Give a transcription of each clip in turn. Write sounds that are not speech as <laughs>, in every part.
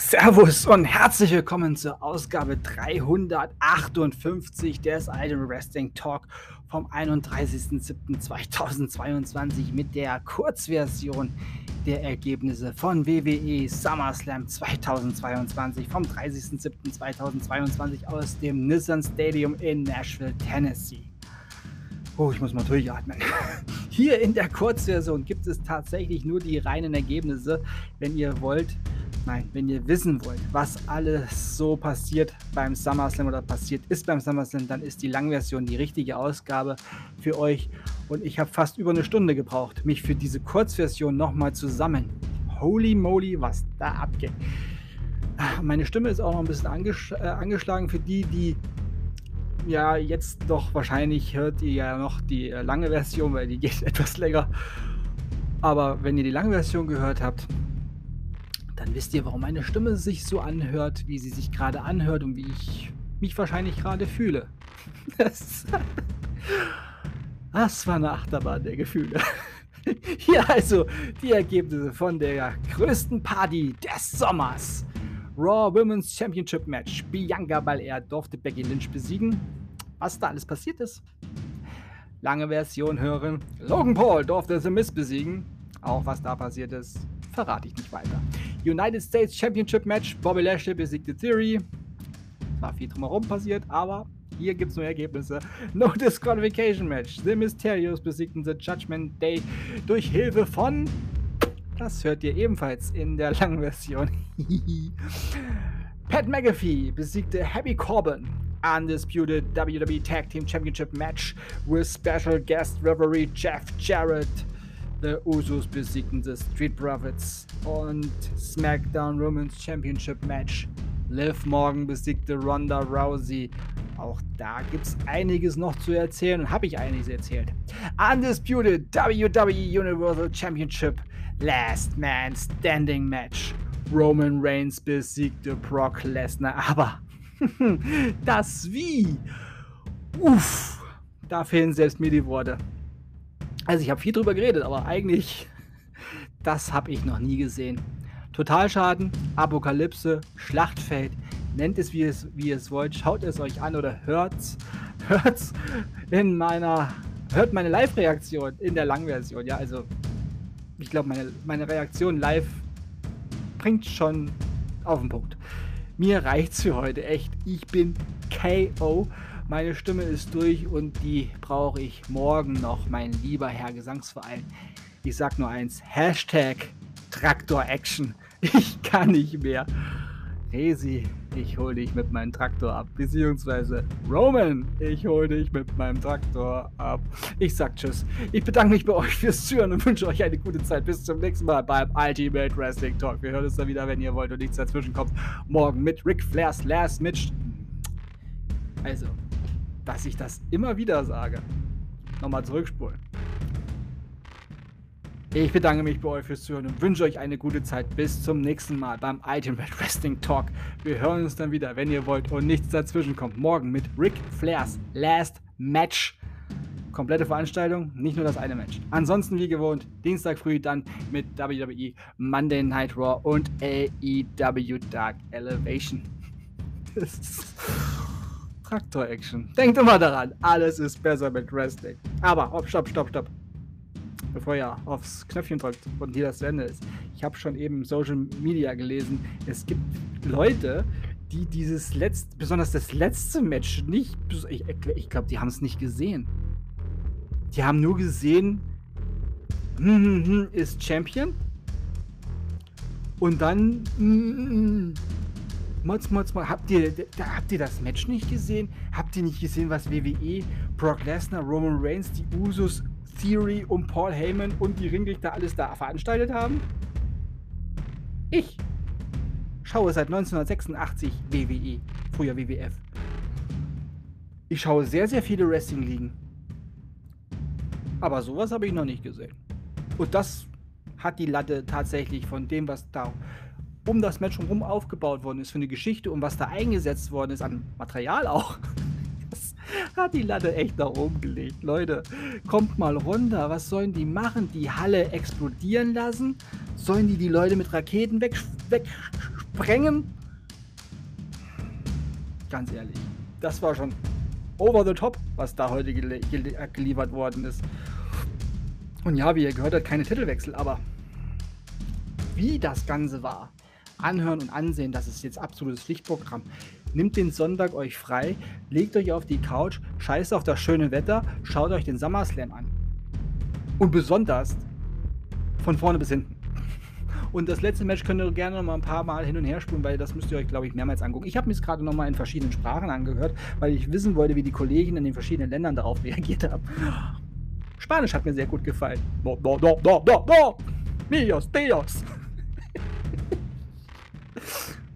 Servus und herzlich willkommen zur Ausgabe 358 des Idol Wrestling Talk vom 31.07.2022 mit der Kurzversion der Ergebnisse von WWE SummerSlam 2022 vom 30.07.2022 aus dem Nissan Stadium in Nashville, Tennessee. Oh, ich muss mal durchatmen. <laughs> Hier in der Kurzversion gibt es tatsächlich nur die reinen Ergebnisse. Wenn ihr wollt, Nein, wenn ihr wissen wollt, was alles so passiert beim SummerSlam oder passiert ist beim SummerSlam, dann ist die Langversion die richtige Ausgabe für euch. Und ich habe fast über eine Stunde gebraucht, mich für diese Kurzversion nochmal zu sammeln. Holy moly, was da abgeht. Meine Stimme ist auch noch ein bisschen angesch äh, angeschlagen für die, die ja jetzt doch wahrscheinlich hört ihr ja noch die äh, lange Version, weil die geht <laughs> etwas länger. Aber wenn ihr die lange Version gehört habt, dann wisst ihr, warum meine Stimme sich so anhört, wie sie sich gerade anhört und wie ich mich wahrscheinlich gerade fühle. Das, <laughs> das war eine Achterbahn der Gefühle. <laughs> Hier also die Ergebnisse von der größten Party des Sommers. Raw Women's Championship Match. Bianca Belair durfte Becky Lynch besiegen. Was da alles passiert ist. Lange Version hören. Logan Paul durfte The Miz besiegen. Auch was da passiert ist, verrate ich nicht weiter. United States Championship Match. Bobby Lashley besiegte Theory. War viel drumherum passiert, aber hier gibt es nur Ergebnisse. No Disqualification Match. The Mysterios besiegten The Judgment Day durch Hilfe von. Das hört ihr ebenfalls in der langen Version. <laughs> Pat McAfee besiegte Happy Corbin. Undisputed WWE Tag Team Championship Match with special guest referee Jeff Jarrett. The Usos besiegten The Street Profits und SmackDown Women's Championship Match. Liv Morgan besiegte Ronda Rousey. Auch da gibt es einiges noch zu erzählen und habe ich einiges erzählt. Undisputed WWE Universal Championship Last Man Standing Match. Roman Reigns besiegte Brock Lesnar, aber <laughs> das wie? Uff, da fehlen selbst mir die Worte. Also ich habe viel drüber geredet, aber eigentlich, <laughs> das habe ich noch nie gesehen. Totalschaden, Apokalypse, Schlachtfeld, nennt es wie, es wie es wollt, schaut es euch an oder hört's, <laughs> hört's in meiner, hört meine Live-Reaktion in der Langversion. Ja, also ich glaube, meine, meine Reaktion live bringt schon auf den Punkt. Mir reicht's für heute, echt. Ich bin KO. Meine Stimme ist durch und die brauche ich morgen noch, mein lieber Herr Gesangsverein. Ich sag nur eins: Hashtag Traktor Action. <laughs> Ich kann nicht mehr. Resi, ich hole dich mit meinem Traktor ab. Beziehungsweise Roman, ich hole dich mit meinem Traktor ab. Ich sag Tschüss. Ich bedanke mich bei euch fürs Zuhören und wünsche euch eine gute Zeit. Bis zum nächsten Mal beim Ultimate Wrestling Talk. Wir hören uns dann wieder, wenn ihr wollt und nichts dazwischen kommt. Morgen mit Ric Flairs Last Match. Also, dass ich das immer wieder sage. Nochmal zurückspulen. Ich bedanke mich bei euch fürs Zuhören und wünsche euch eine gute Zeit. Bis zum nächsten Mal beim Ultimate Wrestling Talk. Wir hören uns dann wieder, wenn ihr wollt und nichts dazwischen kommt. Morgen mit Ric Flairs Last Match. Komplette Veranstaltung, nicht nur das eine Match. Ansonsten wie gewohnt, Dienstag früh dann mit WWE Monday Night Raw und AEW Dark Elevation. <laughs> Das ist Traktor-Action. Denkt immer daran, alles ist besser mit Wrestling. Aber, oh, stopp, stopp, stopp. Bevor ihr aufs Knöpfchen drückt und hier das zu Ende ist. Ich habe schon eben Social Media gelesen. Es gibt Leute, die dieses letzte, besonders das letzte Match nicht, ich, ich glaube, die haben es nicht gesehen. Die haben nur gesehen, hm, hm, hm, ist Champion. Und dann, Mods, Mods, Mods, habt ihr, da, habt ihr das Match nicht gesehen? Habt ihr nicht gesehen, was WWE, Brock Lesnar, Roman Reigns, die Usos, Theory und Paul Heyman und die Ringrichter alles da veranstaltet haben? Ich schaue seit 1986 WWE, früher WWF. Ich schaue sehr, sehr viele Wrestling-Ligen. Aber sowas habe ich noch nicht gesehen. Und das hat die Latte tatsächlich von dem, was da um das Match herum aufgebaut worden ist, für eine Geschichte und was da eingesetzt worden ist an Material auch. <laughs> Das hat die Latte echt nach oben gelegt. Leute, kommt mal runter. Was sollen die machen? Die Halle explodieren lassen? Sollen die die Leute mit Raketen weg, sprengen. Ganz ehrlich, das war schon over the top, was da heute gel gel geliefert worden ist. Und ja, wie ihr gehört habt, keine Titelwechsel, aber wie das Ganze war, anhören und ansehen, das ist jetzt absolutes Pflichtprogramm. Nimmt den Sonntag euch frei, legt euch auf die Couch, scheißt auf das schöne Wetter, schaut euch den SummerSlam an. Und besonders von vorne bis hinten. Und das letzte Match könnt ihr gerne noch mal ein paar Mal hin und her spulen, weil das müsst ihr euch, glaube ich, mehrmals angucken. Ich habe mir es gerade noch mal in verschiedenen Sprachen angehört, weil ich wissen wollte, wie die Kollegen in den verschiedenen Ländern darauf <laughs> reagiert haben. Spanisch hat mir sehr gut gefallen. Dios, Dios!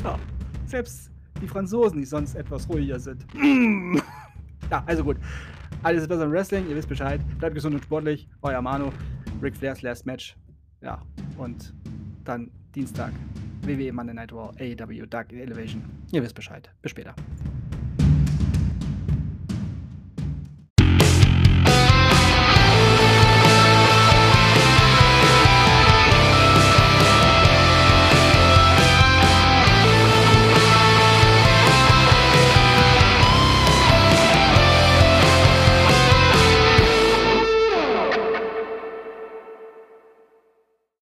Ja, selbst die Franzosen, die sonst etwas ruhiger sind. ja, also gut. Alles ist besser im Wrestling, ihr wisst Bescheid. Bleibt gesund und sportlich. Euer Manu. Ric Flairs Last Match. Ja, und dann Dienstag WWE Monday Night Raw, AEW Dark Elevation. Ihr wisst Bescheid. Bis später.